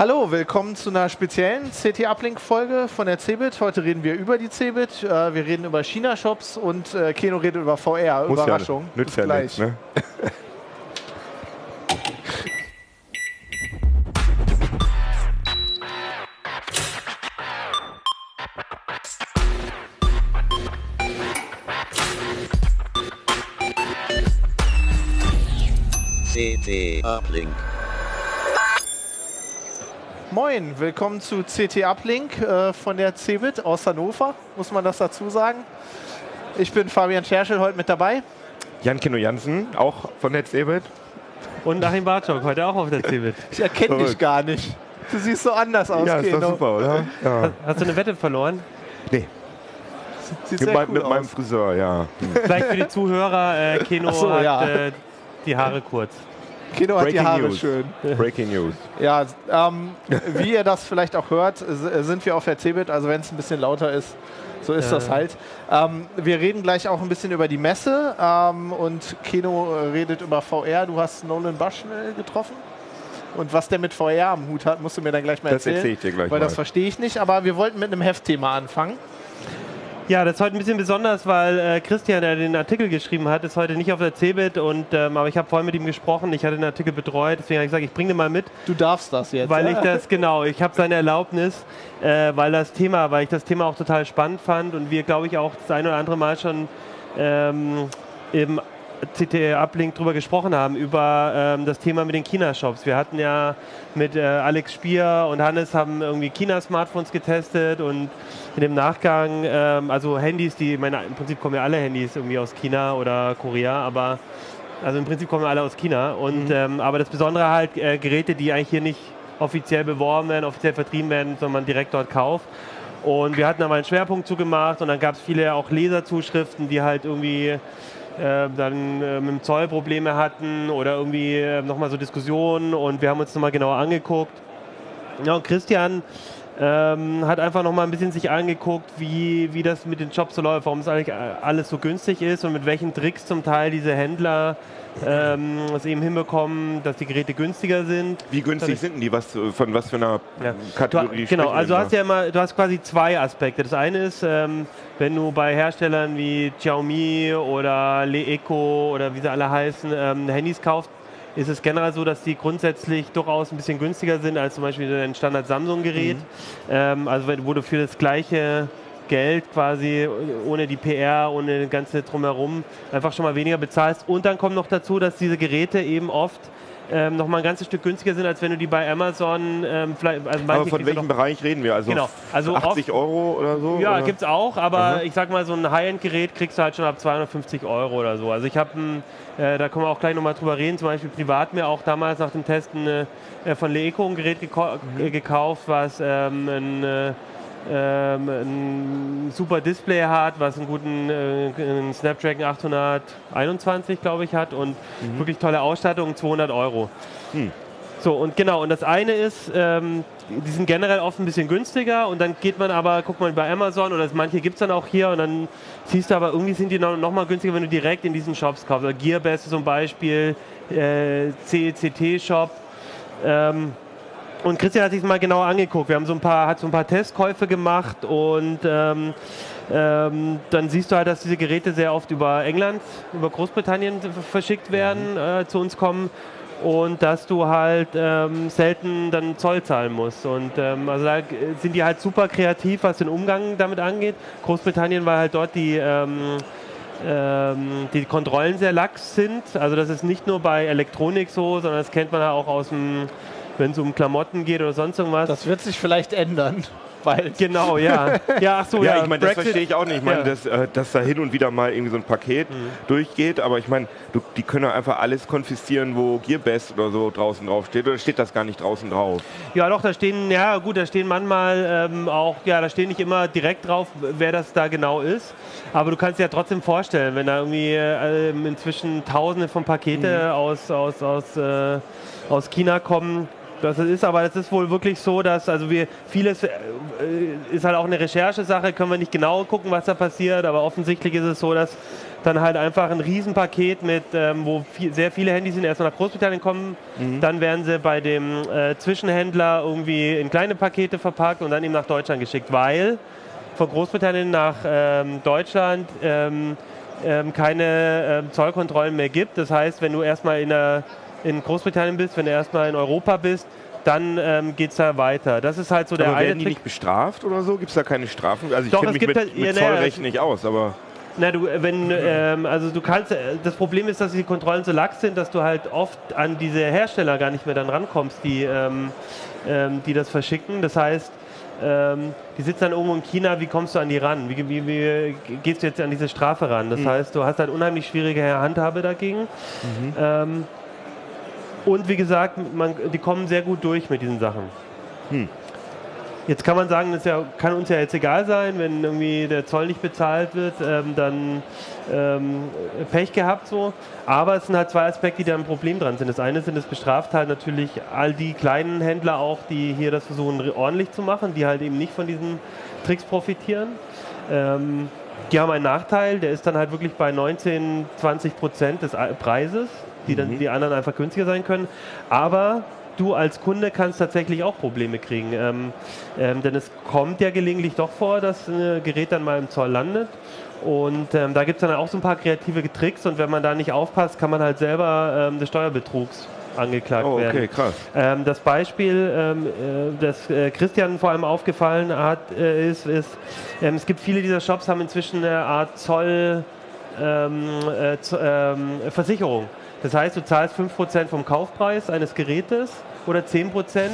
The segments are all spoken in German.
Hallo, willkommen zu einer speziellen CT Uplink Folge von der CeBIT. Heute reden wir über die CeBIT, äh, wir reden über China Shops und äh, Keno redet über VR. Muss Überraschung. Ja, nützt ja gleich. Nicht, ne? CT Uplink. Moin, willkommen zu CT Uplink äh, von der CeBIT aus Hannover, muss man das dazu sagen. Ich bin Fabian Scherschel, heute mit dabei. Jan Kino Jansen, auch von der CeBIT. Und Achim Bartschok, heute auch auf der CeBIT. Ich erkenne dich gar nicht. Du siehst so anders aus, Ja, ist Keno. doch super, oder? Ja. Hast du eine Wette verloren? Nee, Sieht mit, sehr mein, cool mit meinem aus. Friseur, ja. Vielleicht für die Zuhörer, äh, Keno so, hat ja. äh, die Haare kurz. Keno hat die Breaking Haare News. schön. Breaking News. Ja, ähm, wie ihr das vielleicht auch hört, s- sind wir auf der CeBIT, also wenn es ein bisschen lauter ist, so ist Ja. das halt. Ähm, wir reden gleich auch ein bisschen über die Messe ähm, und Keno äh, redet über VR. Du hast Nolan Bushnell getroffen. Und was der mit VR am Hut hat, musst du mir dann gleich mal Das erzählen. erzähl ich dir gleich Weil mal. das verstehe ich nicht, aber wir wollten mit einem Heftthema anfangen. Ja, das ist heute ein bisschen besonders, weil äh, Christian, der den Artikel geschrieben hat, ist heute nicht auf der CeBIT. Und, ähm, aber ich habe vorhin mit ihm gesprochen, ich hatte den Artikel betreut, deswegen habe ich gesagt, ich bringe den mal mit. Du darfst das jetzt. Weil ja? ich das, genau, ich habe seine Erlaubnis, äh, weil das Thema, weil ich das Thema auch total spannend fand und wir, glaube ich, auch das ein oder andere Mal schon ähm, im CT Uplink drüber gesprochen haben, über ähm, das Thema mit den China-Shops. Wir hatten ja mit äh, Alex Spier und Hannes haben irgendwie China-Smartphones getestet und in dem Nachgang, ähm, also Handys, die, ich meine, im Prinzip kommen ja alle Handys irgendwie aus China oder Korea, aber also im Prinzip kommen alle aus China. Und, ähm, aber das Besondere halt äh, Geräte, die eigentlich hier nicht offiziell beworben werden, offiziell vertrieben werden, sondern man direkt dort kauft. Und wir hatten da mal einen Schwerpunkt zugemacht und dann gab es viele auch Leserzuschriften, die halt irgendwie dann äh, mit dem Zoll Probleme hatten oder irgendwie äh, nochmal so Diskussionen und wir haben uns nochmal genauer angeguckt. Ja, und Christian ähm, hat einfach noch mal ein bisschen sich angeguckt, wie, wie das mit den Shops so läuft, warum es eigentlich äh, alles so günstig ist und mit welchen Tricks zum Teil diese Händler ähm, es eben hinbekommen, dass die Geräte günstiger sind. Wie günstig sind denn die? Was, von was für einer Ja. Kategorie Du, genau, also du hast ja immer, du hast quasi zwei Aspekte. Das eine ist, ähm, wenn du bei Herstellern wie Xiaomi oder Leeco oder wie sie alle heißen, ähm, Handys kaufst, ist es generell so, dass die grundsätzlich durchaus ein bisschen günstiger sind als zum Beispiel ein Standard Samsung-Gerät. Ähm, also wo du für das gleiche Geld quasi ohne die PR, ohne das ganze drumherum einfach schon mal weniger bezahlst. Und dann kommt noch dazu, dass diese Geräte eben oft ähm, noch mal ein ganzes Stück günstiger sind, als wenn du die bei Amazon ähm, vielleicht. Also Aber von welchem Bereich reden wir? Also, Genau, also 80 Euro oder so? ja, oder? gibt's auch, aber Mhm. ich sag mal, so ein High-End-Gerät kriegst du halt schon ab 250 Euro oder so. Also ich habe, äh, da können wir auch gleich nochmal drüber reden, zum Beispiel privat mir auch damals nach dem Testen äh, von Leeco ein Gerät gekau Mhm. gekauft, was ähm, ein, äh, ähm, ein super Display hat, was einen guten äh, einen Snapdragon 821, glaube ich, hat und Mhm. wirklich tolle Ausstattung, 200 Euro. Hm. So, und genau, und das eine ist, ähm, die sind generell oft ein bisschen günstiger und dann geht man aber, guckt man bei Amazon oder manche gibt es dann auch hier und dann siehst du aber, irgendwie sind die noch, noch mal günstiger, wenn du direkt in diesen Shops kaufst. Also Gearbest zum Beispiel, äh, CECT-Shop. Ähm, und Christian hat sich mal genauer angeguckt. Wir haben so ein paar, hat so ein paar Testkäufe gemacht und ähm, ähm, dann siehst du halt, dass diese Geräte sehr oft über England, über Großbritannien verschickt werden, äh, zu uns kommen und dass du halt ähm, selten dann Zoll zahlen musst. Und ähm, also da sind die halt super kreativ, was den Umgang damit angeht. Großbritannien, weil halt dort die ähm, ähm, die Kontrollen sehr lax sind. Also das ist nicht nur bei Elektronik so, sondern das kennt man ja auch aus dem, wenn es um Klamotten geht oder sonst irgendwas. Das wird sich vielleicht ändern. Bald. genau, ja. Ja, ach so, Ja, ja. ich meine, das verstehe ich auch nicht. Ich meine, Ja. dass, äh, dass da hin und wieder mal irgendwie so ein Paket durchgeht, aber ich meine, du- die können ja einfach alles konfiszieren, wo Gearbest oder so draußen drauf steht, oder steht das gar nicht draußen drauf? Ja, doch, da stehen, ja gut, da stehen manchmal ähm, auch, ja, da stehen nicht immer direkt drauf, wer das da genau ist. Aber du kannst dir ja trotzdem vorstellen, wenn da irgendwie äh, inzwischen Tausende von Pakete aus, aus, aus, äh, aus China kommen. Das ist aber, das ist wohl wirklich so, dass also wir vieles äh, ist halt auch eine Recherchesache, können wir nicht genau gucken, was da passiert, aber offensichtlich ist es so, dass dann halt einfach ein Riesenpaket mit, ähm, wo viel, sehr viele Handys sind, erstmal nach Großbritannien kommen, dann werden sie bei dem äh, Zwischenhändler irgendwie in kleine Pakete verpackt und dann eben nach Deutschland geschickt, weil von Großbritannien nach ähm, Deutschland ähm, ähm, keine ähm, Zollkontrollen mehr gibt. Das heißt, wenn du erstmal in, der, in Großbritannien bist, wenn du erstmal in Europa bist, dann ähm, geht es da weiter. Das ist halt so der Aber eine werden die Trick. nicht bestraft oder so? Gibt es da keine Strafen? Also ich kenne mich gibt mit, halt- mit ja, Zollrecht es- nicht aus, aber Na, du, wenn, ähm, also du kannst, äh, das Problem ist, dass die Kontrollen so lax sind, dass du halt oft an diese Hersteller gar nicht mehr dann rankommst, die, ähm, ähm, die das verschicken. Das heißt, ähm, die sitzen dann irgendwo in China, wie kommst du an die ran? Wie, wie, wie gehst du jetzt an diese Strafe ran? Das heißt, du hast halt unheimlich schwierige Handhabe dagegen. Ähm, und wie gesagt, man, die kommen sehr gut durch mit diesen Sachen. Jetzt kann man sagen, das ja, kann uns ja jetzt egal sein, wenn irgendwie der Zoll nicht bezahlt wird, ähm, dann ähm, Pech gehabt so. Aber es sind halt zwei Aspekte, die da ein Problem dran sind. Das eine sind, es bestraft halt natürlich all die kleinen Händler auch, die hier das versuchen ordentlich zu machen, die halt eben nicht von diesen Tricks profitieren. Ähm, die haben einen Nachteil, der ist dann halt wirklich bei 19, 20 Prozent des Preises, die dann die anderen einfach günstiger sein können. Aber du als Kunde kannst tatsächlich auch Probleme kriegen. Ähm, ähm, denn es kommt ja gelegentlich doch vor, dass ein Gerät dann mal im Zoll landet. Und ähm, da gibt es dann auch so ein paar kreative Tricks und wenn man da nicht aufpasst, kann man halt selber ähm, des Steuerbetrugs angeklagt oh, werden. okay, krass. Ähm, das Beispiel, ähm, äh, das äh, Christian vor allem aufgefallen hat, äh, ist, ist ähm, es gibt viele dieser Shops, haben inzwischen eine Art Zoll ähm, äh, ähm, Versicherung. Das heißt, du zahlst 5% vom Kaufpreis eines Gerätes oder 10%,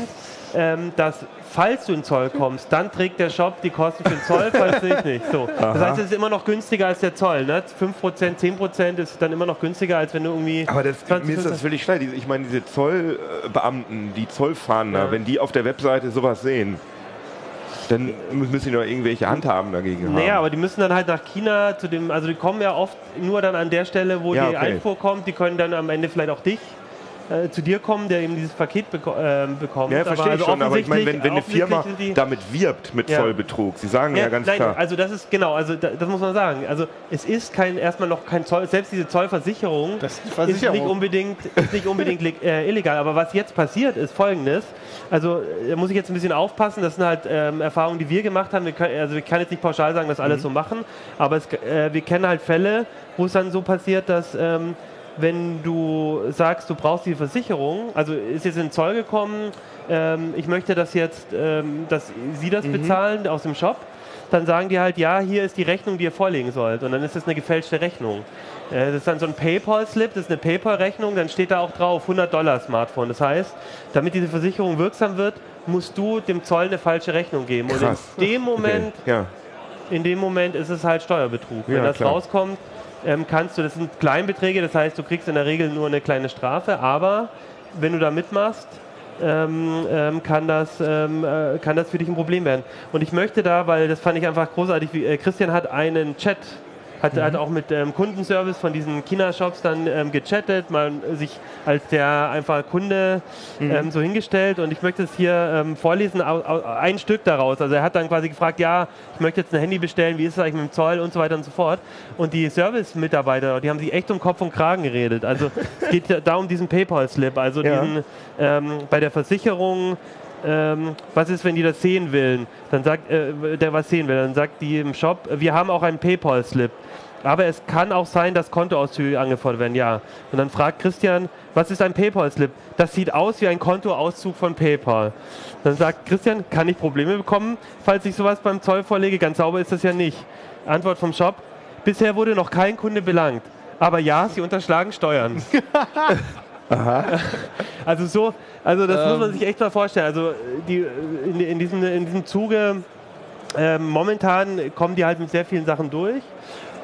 ähm, dass falls du in Zoll kommst, dann trägt der Shop die Kosten für den Zoll, falls nicht, nicht. So. Das heißt, es ist immer noch günstiger als der Zoll. Ne? 5%, 10% ist dann immer noch günstiger, als wenn du irgendwie... Aber das, 20, mir ist das völlig. Diese- Ich meine, diese Zollbeamten, die Zollfahnder, Ja. wenn die auf der Webseite sowas sehen, dann mü- müssen die noch irgendwelche Handhaben dagegen haben. Naja, aber die müssen dann halt nach China zu dem, also die kommen ja oft nur dann an der Stelle, wo Ja, die okay. Einfuhr kommt, die können dann am Ende vielleicht auch dich äh, zu dir kommen, der eben dieses Paket beko ähm, bekommt. ja, verstehe ich also schon, aber ich meine, wenn, wenn eine Firma damit wirbt mit Ja. Zollbetrug, sie sagen ja, ganz nein, klar. also das ist genau, also da, das muss man sagen. Also es ist kein erstmal noch kein Zoll, selbst diese Zollversicherung Das ist die ist nicht unbedingt, ist nicht unbedingt äh, illegal. Aber was jetzt passiert, ist folgendes. Also äh, da muss ich jetzt ein bisschen aufpassen. Das sind halt ähm, Erfahrungen, die wir gemacht haben. Wir können, also ich kann jetzt nicht pauschal sagen, dass Mhm. alles so machen, aber es, äh, wir kennen halt Fälle, wo es dann so passiert, dass ähm, wenn du sagst, du brauchst die Versicherung, also ist jetzt in den Zoll gekommen, ähm, ich möchte das jetzt, ähm, dass Sie Mhm. das bezahlen aus dem Shop, dann sagen die halt, ja, hier ist die Rechnung, die ihr vorlegen sollt. Und dann ist das eine gefälschte Rechnung. Äh, Das ist dann so ein PayPal-Slip, das ist eine PayPal-Rechnung, dann steht da auch drauf 100 Dollar Smartphone. Das heißt, damit diese Versicherung wirksam wird, musst du dem Zoll eine falsche Rechnung geben. Und Krass. in dem Moment okay. ja. in dem Moment ist es halt Steuerbetrug. Wenn Ja, das klar. rauskommt, ähm, kannst du, das sind Kleinbeträge, das heißt, du kriegst in der Regel nur eine kleine Strafe, aber wenn du da mitmachst, ähm, ähm, kann, das, ähm, äh, kann das für dich ein Problem werden. Und ich möchte da, weil das fand ich einfach großartig, wie, äh, Christian hat einen Chat, hat, Mhm. hat auch mit ähm, Kundenservice von diesen China-Shops dann ähm, gechattet, mal sich als der einfach Kunde Mhm. ähm, so hingestellt und ich möchte es hier ähm, vorlesen, au, au, ein Stück daraus. Also er hat dann quasi gefragt, ja, ich möchte jetzt ein Handy bestellen, wie ist es eigentlich mit dem Zoll und so weiter und so fort. Und die Service-Mitarbeiter, die haben sich echt um Kopf und Kragen geredet. Also es geht da um diesen PayPal-Slip, also Ja. diesen ähm, bei der Versicherung ähm, was ist, wenn die das sehen will? Dann sagt, äh, der was sehen will, dann sagt die im Shop, wir haben auch einen PayPal-Slip. Aber es kann auch sein, dass Kontoauszüge angefordert werden, ja. Und dann fragt Christian, was ist ein PayPal-Slip? Das sieht aus wie ein Kontoauszug von PayPal. Dann sagt Christian, kann ich Probleme bekommen, falls ich sowas beim Zoll vorlege? Ganz sauber ist das ja nicht. Antwort vom Shop, bisher wurde noch kein Kunde belangt. Aber ja, sie unterschlagen Steuern. Also so, also das muss man sich echt mal vorstellen. Also die, in, in, diesem, in diesem Zuge ähm, momentan kommen die halt mit sehr vielen Sachen durch.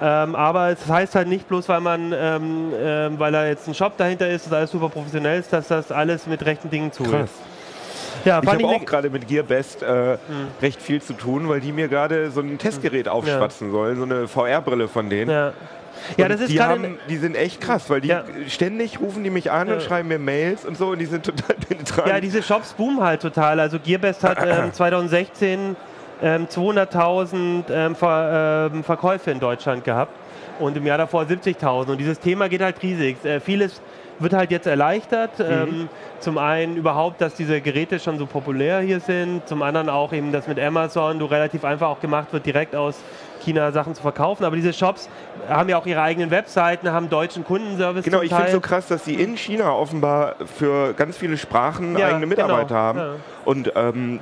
Ähm, aber es heißt halt nicht bloß, weil man, ähm, ähm, weil da jetzt ein Shop dahinter ist, dass alles super professionell ist, dass das alles mit rechten Dingen zugeht. Krass. Ja, Ich habe auch gerade mit GearBest äh, recht viel zu tun, weil die mir gerade so ein Testgerät aufschwatzen sollen, so eine VR-Brille von denen. ja. Ja, Und das ist die, haben, die sind echt krass, weil die Ja. ständig rufen die mich an Ja. und schreiben mir Mails und so und die sind total penetrant. Ja, diese Shops boomen halt total. Also Gearbest hat ähm, 2016 ähm, 200.000 ähm, Ver, ähm, Verkäufe in Deutschland gehabt. und im Jahr davor 70.000. Und dieses Thema geht halt riesig. Äh, vieles wird halt jetzt erleichtert. Mhm. Ähm, zum einen überhaupt, dass diese Geräte schon so populär hier sind. Zum anderen auch eben, dass mit Amazon du relativ einfach auch gemacht wird, direkt aus China Sachen zu verkaufen. Aber diese Shops haben ja auch ihre eigenen Webseiten, haben deutschen Kundenservice. Genau, ich finde Teil. so krass, dass die in China offenbar für ganz viele Sprachen Ja, eigene Mitarbeiter genau, haben. ja. Und ähm,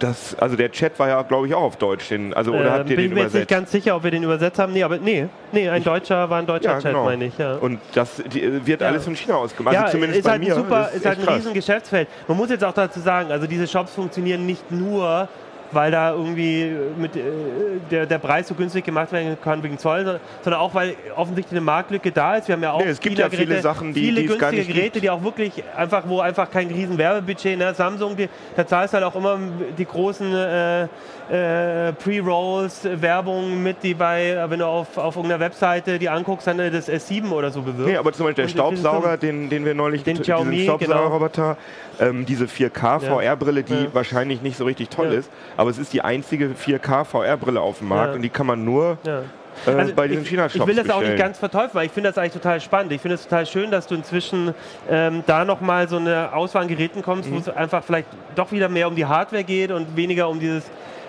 das, also der Chat war ja, glaube ich, auch auf Deutsch. Den, also, oder Äh, habt ihr bin den mir jetzt nicht ganz sicher, ob wir den übersetzt haben. Nee, aber nee, nee ein Deutscher war ein deutscher Ja, Chat, genau. meine ich. Ja. Und das die, wird Ja. alles von China aus gemacht. ja, Also zumindest ist bei halt mir. ein super, Das ist halt ein krass. riesen Geschäftsfeld. Man muss jetzt auch dazu sagen, also diese Shops funktionieren nicht nur, weil da irgendwie mit, äh, der, der Preis so günstig gemacht werden kann wegen Zoll, sondern- auch, weil offensichtlich eine Marktlücke da ist. Wir haben ja auch Nee, es gibt ja viele Sachen, die- viele günstige Geräte, gibt. die auch wirklich einfach, wo einfach kein riesen Werbebudget, ne? Samsung, die, da zahlst du halt auch immer die großen äh, äh, Pre-Rolls, äh, Werbung mit, die bei, äh, wenn du auf, auf irgendeiner Webseite die anguckst, dann äh, das S7 oder so bewirbt. Nee, aber zum Beispiel der Staubsauger, den, den wir neulich Den Xiaomi, diesen Staubsaugerroboter, ähm, diese 4K Ja. VR-Brille, die Ja. wahrscheinlich nicht so richtig toll Ja. ist, aber es ist die einzige 4K VR-Brille auf dem Markt Ja. und die kann man nur Ja. äh, Also bei diesen ich, China-Shops ich will das auch bestellen. nicht ganz verteufeln, weil ich finde das eigentlich total spannend. Ich finde es total schön, dass du inzwischen ähm, da nochmal so eine Auswahl an Geräten kommst, Mhm. wo es einfach vielleicht doch wieder mehr um die Hardware geht und weniger um dieses,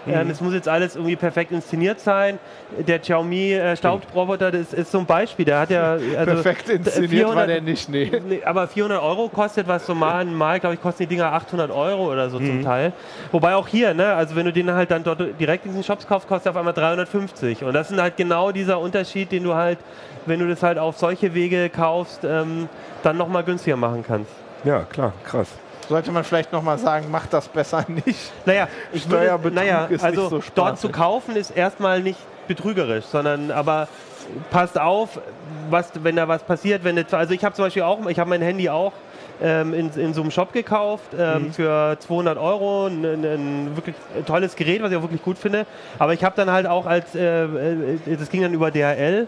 Mhm. ähm, es muss jetzt alles irgendwie perfekt inszeniert sein. Der Xiaomi äh, Staubroboter, das ist so ein Beispiel. Der hat ja also Perfekt inszeniert 400 war der nicht, nee. Aber 400 Euro kostet was normal, mal, glaube ich, kosten die Dinger 800 Euro oder so Mhm. zum Teil. Wobei auch hier, ne, also wenn du den halt dann dort direkt in diesen Shops kaufst, kostet er auf einmal 350. Und das ist halt genau dieser Unterschied, den du halt, wenn du das halt auf solche Wege kaufst, ähm, dann nochmal günstiger machen kannst. Ja, klar, krass. Sollte man vielleicht nochmal sagen, macht das besser nicht. Naja, ich würde, Steuerbetrug naja, ist nicht also so dort zu kaufen ist erstmal nicht betrügerisch, sondern aber passt auf, was, wenn da was passiert. Wenn jetzt, also ich habe zum Beispiel auch, ich habe mein Handy auch ähm, in, in so einem Shop gekauft ähm, für 200 Euro, ein, ein, ein wirklich tolles Gerät, was ich auch wirklich gut finde. Aber ich habe dann halt auch als, äh, äh, das ging dann über DHL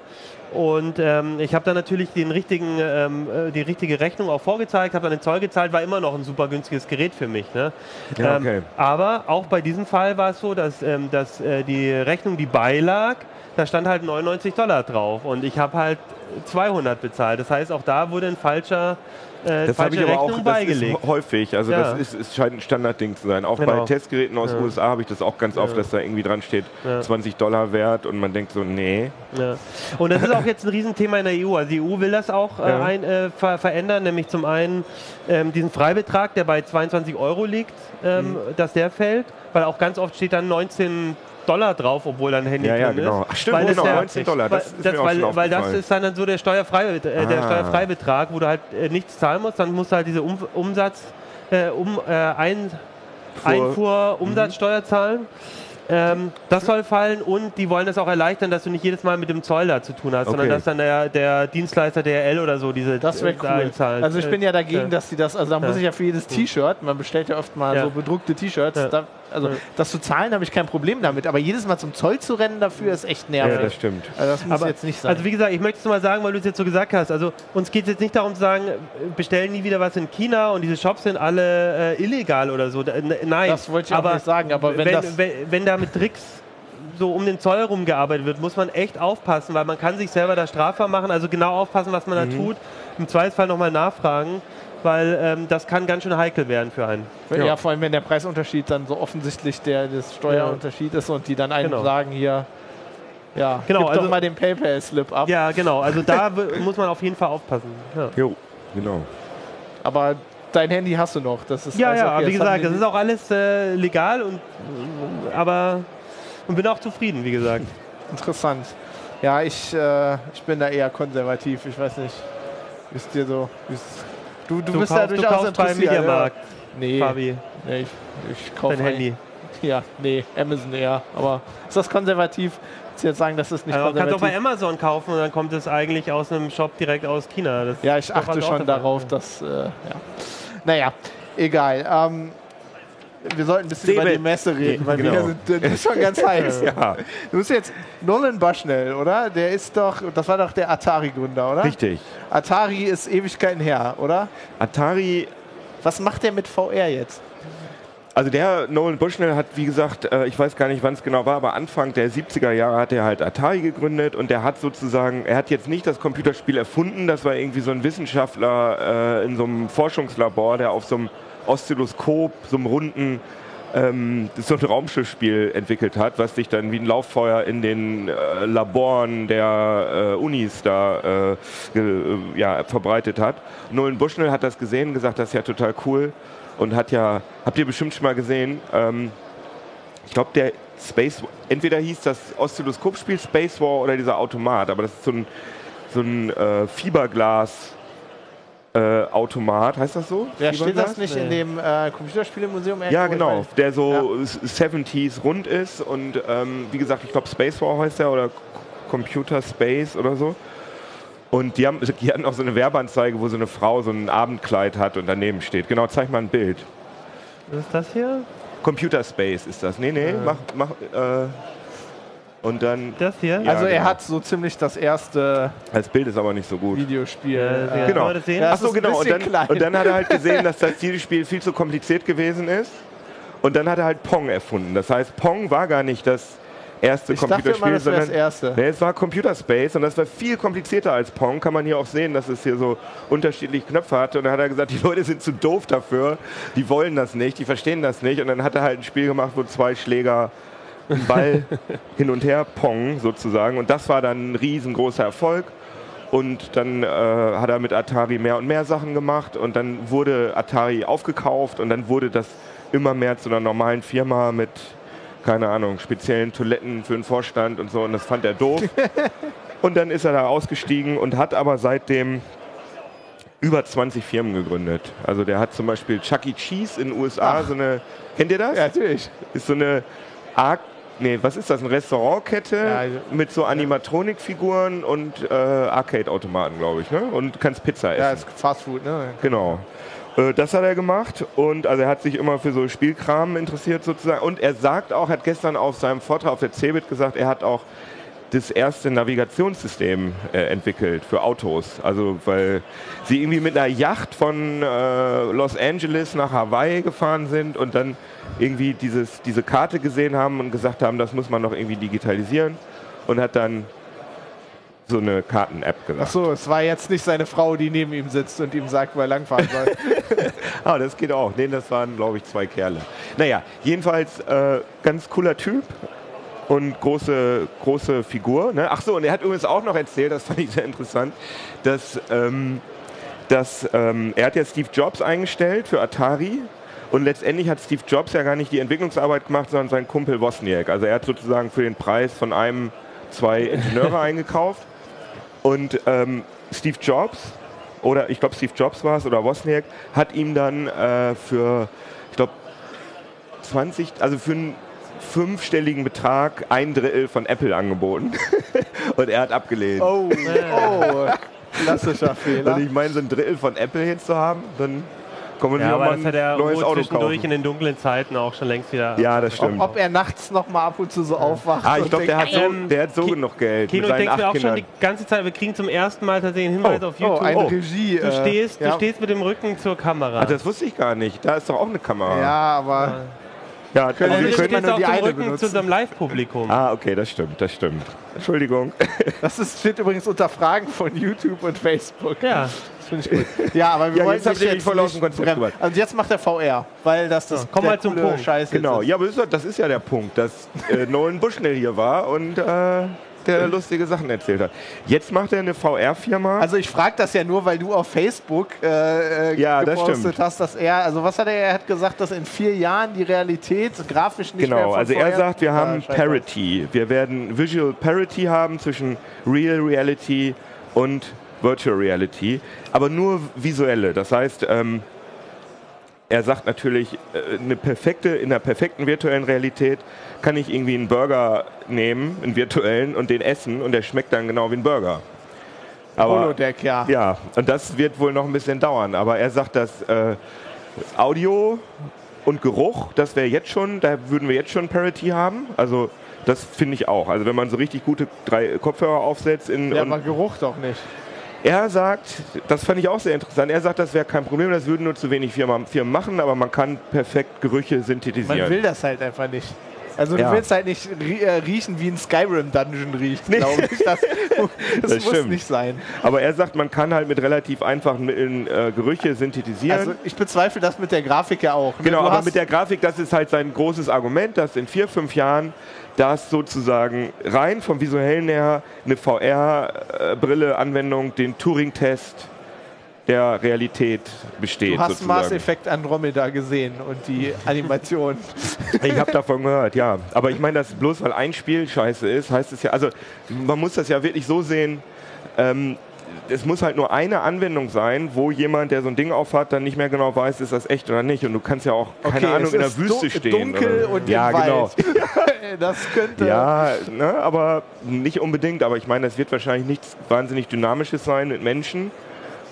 und ähm, ich habe dann natürlich den richtigen, ähm, äh, die richtige Rechnung auch vorgezeigt, habe dann den Zoll gezahlt, war immer noch ein super günstiges Gerät für mich. Ne? Ja, Ähm, okay. aber auch bei diesem Fall war es so, dass, ähm, dass äh, die Rechnung, die beilag, da stand halt 99 Dollar drauf und ich habe halt 200 bezahlt. Das heißt, auch da wurde ein falscher, äh, Das habe falsche ich aber Rechnung auch das beigelegt. ist häufig. Also Ja. das ist, ist, scheint ein Standardding zu sein. Auch bei Genau. Testgeräten aus den USA habe ich das auch ganz oft, dass da irgendwie dran steht, Ja. 20 Dollar wert und man denkt so, nee. Ja. Und das ist auch jetzt ein Riesenthema in der EU. Also die EU will das auch äh, Ja. ein, äh, ver verändern, nämlich zum einen ähm, diesen Freibetrag, der bei 22 Euro liegt, ähm, Mhm. dass der fällt, weil auch ganz oft steht dann 19 Dollar drauf, obwohl dann ein Handy Ja, ja, drin genau. ist. Ach, stimmt, weil genau, das 19 Dollar, das auch weil, weil das ist dann so der, Steuerfrei, äh, der Ah. Steuerfreibetrag, wo du halt äh, nichts zahlen musst, dann musst du halt diese um Umsatz, äh, um, äh, ein Fuhr- Einfuhr, Umsatzsteuer zahlen. Ähm, das soll fallen und die wollen das auch erleichtern, dass du nicht jedes Mal mit dem Zoll da zu tun hast, sondern Okay. dass dann der, der Dienstleister DRL oder so diese Das wäre cool. einzahlt. Also ich bin ja dagegen, Ja. dass sie das, also da muss ich ja für jedes T-Shirt, man bestellt ja oft mal Ja. so bedruckte T-Shirts, Ja. da, also Ja. das zu zahlen habe ich kein Problem damit, aber jedes Mal zum Zoll zu rennen dafür ist echt Ja, nervig. das stimmt. also das muss Aber, jetzt nicht sein. also wie gesagt, ich möchte es mal sagen, weil du es jetzt so gesagt hast. Also uns geht es jetzt nicht darum zu sagen, bestellen nie wieder was in China und diese Shops sind alle äh, illegal oder so. Nein, Das wollte ich auch aber nicht sagen, aber wenn das- wenn, wenn da mit Tricks so um den Zoll rumgearbeitet wird, muss man echt aufpassen, weil man kann sich selber da strafbar machen. Also genau aufpassen, was man Mhm. da tut. Im Zweifelsfall nochmal nachfragen, weil ähm, das kann ganz schön heikel werden für einen. ja. vor allem wenn der Preisunterschied dann so offensichtlich der das Steuerunterschied ist und die dann einem Genau. sagen hier, ja, Genau, gib also- doch mal den PayPal-Slip ab. Ja, genau. Also da muss man auf jeden Fall aufpassen. Ja. Jo, genau. Aber dein Handy hast du noch. Das ist Ja, also ja, okay, wie gesagt, das ist auch alles äh, legal und aber und bin auch zufrieden, wie gesagt. Interessant. Ja, ich, äh, ich bin da eher konservativ. Ich weiß nicht, wie es dir so. Du, du, Du bist kaufst, du durchaus kaufst beim interessiert. Mediamarkt, Ja. Nee, Fabi, nee, ich, ich kaufe dein Handy. Ja, nee, Amazon eher. Aber ist das konservativ? Du jetzt sagen, das ist nicht Also, du kannst auch konservativ? bei Amazon kaufen und dann kommt es eigentlich aus einem Shop direkt aus China. Das ja, ich ist doch achte auch schon darauf, dass. Äh, ja. Naja, egal. Ähm, wir sollten ein bisschen über Seebed. die Messe reden, weil Genau. wir sind, du bist schon ganz heiß. Ja, Du bist jetzt Nolan Bushnell, oder? Der ist doch, das war doch der Atari-Gründer, oder? richtig. Atari ist Ewigkeiten her, oder? Atari, Was macht der mit VR jetzt? Also der Nolan Bushnell hat, wie gesagt, äh, ich weiß gar nicht, wann es genau war, aber Anfang der 70er Jahre hat er halt Atari gegründet und der hat sozusagen, er hat jetzt nicht das Computerspiel erfunden, das war irgendwie so ein Wissenschaftler äh, in so einem Forschungslabor, der auf so einem Oszilloskop, so einem runden ähm, so ein Raumschiffspiel entwickelt hat, was sich dann wie ein Lauffeuer in den äh, Laboren der Unis da ja, verbreitet hat. Nolan Bushnell hat das gesehen, gesagt, das ist ja total cool und hat ja, habt ihr bestimmt schon mal gesehen, ähm, ich glaube, der Space, entweder hieß das Oszilloskopspiel Space War oder dieser Automat, aber das ist so ein, so ein äh, Fiberglas äh, Automat, heißt das so? Ja, steht das nicht in dem äh, Computerspielemuseum? Ja, genau, der so 70s rund ist und ähm, wie gesagt, ich glaube Space War heißt der oder Computer Space oder so. Und die, haben, die hatten auch so eine Werbeanzeige, wo so eine Frau so ein Abendkleid hat und daneben steht. Genau, zeig mal ein Bild. Was ist das hier? Computer Space ist das. Nee, nee, mach, mach, äh, und dann, Das hier? Ja, Also er genau. hat so ziemlich das erste das Bild ist aber nicht so gut. Videospiel. Ja, äh, Genau. Kann man das sehen? Ja, Ach das so, ist ein genau. Und dann, und dann hat er halt gesehen, dass das Videospiel viel zu kompliziert gewesen ist. Und dann hat er halt Pong erfunden. Das heißt, Pong war gar nicht das erste Ich Computerspiel, immer, das wäre das sondern erste. Nee, es war Computer Space und das war viel komplizierter als Pong. Kann man hier auch sehen, dass es hier so unterschiedliche Knöpfe hatte. Und dann hat er gesagt, die Leute sind zu doof dafür, die wollen das nicht, die verstehen das nicht. Und dann hat er halt ein Spiel gemacht, wo zwei Schläger einen Ball hin und her Pong sozusagen. Und das war dann ein riesengroßer Erfolg. Und dann äh, hat er mit Atari mehr und mehr Sachen gemacht und dann wurde Atari aufgekauft und dann wurde das immer mehr zu einer normalen Firma mit, keine Ahnung, speziellen Toiletten für den Vorstand und so und das fand er doof. und dann ist er da ausgestiegen und hat aber seitdem über 20 Firmen gegründet. Also der hat zum Beispiel Chuck E. Cheese in den USA, Ach. so eine, kennt ihr das? Ja, natürlich. Ist so eine Arc Nee, was ist das? Eine Restaurantkette Ja, mit so Animatronikfiguren und äh, Arcade-Automaten, glaube ich. Ne? Und kannst Pizza essen. Ja, ist Fast Food, ne? Genau. Äh, Das hat er gemacht und also er hat sich immer für so Spielkram interessiert sozusagen. Und er sagt auch, hat gestern auf seinem Vortrag auf der CeBIT gesagt, er hat auch das erste Navigationssystem äh, entwickelt für Autos. Also weil sie irgendwie mit einer Yacht von äh, Los Angeles nach Hawaii gefahren sind und dann irgendwie dieses, diese Karte gesehen haben und gesagt haben, das muss man noch irgendwie digitalisieren und hat dann so eine Karten-App gesagt. Achso, es war jetzt nicht seine Frau, die neben ihm sitzt und ihm sagt, wo er langfahren soll. Ah, das geht auch. Nee, das waren, glaube ich, zwei Kerle. Naja, jedenfalls äh, ganz cooler Typ und große, große Figur. Ne? Ach so, und er hat übrigens auch noch erzählt, das fand ich sehr interessant, dass, ähm, dass ähm, er hat ja Steve Jobs eingestellt für Atari und letztendlich hat Steve Jobs ja gar nicht die Entwicklungsarbeit gemacht, sondern sein Kumpel Wozniak. Also er hat sozusagen für den Preis von einem zwei Ingenieure eingekauft und ähm, Steve Jobs oder ich glaube Steve Jobs war es oder Wozniak hat ihm dann äh, für ich glaube 20 also für einen fünfstelligen Betrag ein Drittel von Apple angeboten und er hat abgelehnt. Oh, oh, klassischer Fehler. Und ich meine, so ein Drittel von Apple jetzt zu haben, dann sich Ja, aber das hat er neues Auto zwischendurch in den dunklen Zeiten auch schon längst wieder. Ja, das Ob, stimmt. ob er nachts noch mal ab und zu so aufwacht. Ah, ich glaube, der, hat so, der hat so Ki- genug Geld Kino, mit ich seinen denke mir auch schon Kindern. die ganze Zeit, wir kriegen zum ersten Mal tatsächlich einen Hinweis Oh, auf Oh, YouTube. eine Oh. Regie. du, äh, stehst, ja. du stehst mit dem Rücken zur Kamera. Ah, das wusste ich gar nicht. Da ist doch auch eine Kamera. Ja, aber ja Können also wir können, stehst nur die dem eine Rücken benutzen. zu unserem Live-Publikum. Ah, okay, das stimmt, das stimmt. Entschuldigung. das ist, steht übrigens unter Fragen von YouTube und Facebook. Ja. Das finde ich gut. Ja, aber wir Ja, wollen jetzt mich voll aus dem Konzept. Also jetzt macht er VR, weil das das komm der mal zum Punkt. Scheiß Genau, ja, aber das ist, das ja der Punkt, dass äh, Nolan Bushnell hier war und äh, der lustige Sachen erzählt hat. Jetzt macht er eine VR-Firma. Also ich frage das ja nur, weil du auf Facebook äh, äh, Ja, das gepostet stimmt. hast, dass er, also was hat er, er hat gesagt, dass in vier Jahren die Realität grafisch nicht mehr Genau, also er vorher- sagt, wir haben scheiße. Parity. Wir werden Visual Parity haben zwischen Real Reality und Virtual Reality, aber nur visuelle. Das heißt, ähm, er sagt natürlich, äh, eine perfekte, in der perfekten virtuellen Realität kann ich irgendwie einen Burger nehmen, einen virtuellen, und den essen und der schmeckt dann genau wie ein Burger. Aber, Holodeck, ja. ja, und das wird wohl noch ein bisschen dauern. Aber er sagt, dass äh, Audio und Geruch, das wäre jetzt schon, da würden wir jetzt schon Parity haben. Also das finde ich auch. Also wenn man so richtig gute drei Kopfhörer aufsetzt in Ja, aber Geruch doch nicht. Er sagt, das fand ich auch sehr interessant, er sagt, das wäre kein Problem, das würden nur zu wenig Firmen, Firmen machen, aber man kann perfekt Gerüche synthetisieren. Man will das halt einfach nicht. Also Ja. du willst halt nicht äh, riechen, wie ein Skyrim-Dungeon riecht, Nee. glaube ich. Das, das, Das muss stimmt. nicht sein. Aber er sagt, man kann halt mit relativ einfachen Mitteln äh, Gerüche synthetisieren. Also ich bezweifle das mit der Grafik ja auch. ne? Genau, Du aber mit der Grafik, das ist halt sein großes Argument, dass in vier, fünf Jahren das sozusagen rein vom visuellen her eine VR-Brille-Anwendung den Turing-Test der Realität besteht. Du hast sozusagen. Mass Effect Andromeda gesehen und die Animation. Ich habe davon gehört, ja. Aber ich meine, dass bloß weil ein Spiel scheiße ist, heißt es ja, also man muss das ja wirklich so sehen, ähm, es muss halt nur eine Anwendung sein, wo jemand, der so ein Ding aufhat, dann nicht mehr genau weiß, ist das echt oder nicht. Und du kannst ja auch, keine Okay, Ahnung, in der Wüste stehen. dunkel oder- und ja, genau. das könnte. Ja, ne, aber nicht unbedingt. Aber ich meine, das wird wahrscheinlich nichts wahnsinnig Dynamisches sein mit Menschen,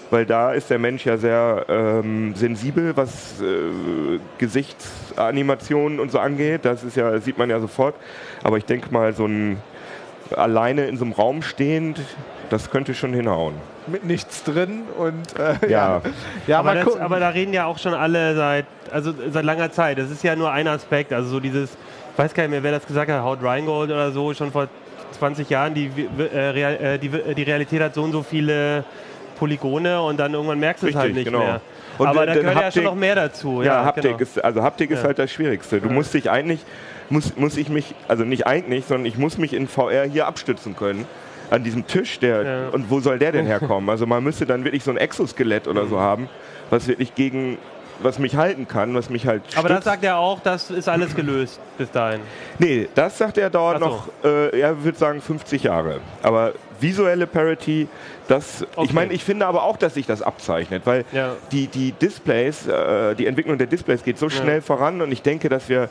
weil da ist der Mensch ja sehr ähm, sensibel, was äh, Gesichtsanimationen und so angeht. Das ist ja, das sieht man ja sofort. Aber ich denke mal, so ein alleine in so einem Raum stehend, das könnte schon hinhauen. Mit nichts drin und äh, Ja. ja. Ja, aber, das, aber da reden ja auch schon alle seit, also seit langer Zeit. Das ist ja nur ein Aspekt. Also so dieses, ich weiß gar nicht mehr, wer das gesagt hat, Haut Rheingold oder so, schon vor 20 Jahren, die, äh, Real, äh, die, die Realität hat so und so viele Polygone und dann irgendwann merkst du es halt nicht genau. mehr. Und aber da gehört ja Haptik- schon noch mehr dazu. Ja, Haptik genau. ist, also Haptik ist Ja. halt das Schwierigste. Du musst dich eigentlich, muss, muss ich mich, also nicht eigentlich, sondern ich muss mich in VR hier abstützen können. An diesem Tisch, der, Ja. und wo soll der denn herkommen? Also man müsste dann wirklich so ein Exoskelett oder Mhm. so haben, was wirklich gegen, was mich halten kann, was mich halt Aber das stützt. sagt er auch, das ist alles gelöst bis dahin. Nee, das sagt er dauert so. noch, äh, er würde sagen 50 Jahre. Aber visuelle Parity, das, Okay. ich meine, ich finde aber auch, dass sich das abzeichnet, weil Ja. die, die Displays, äh, die Entwicklung der Displays geht so schnell voran und ich denke, dass wir,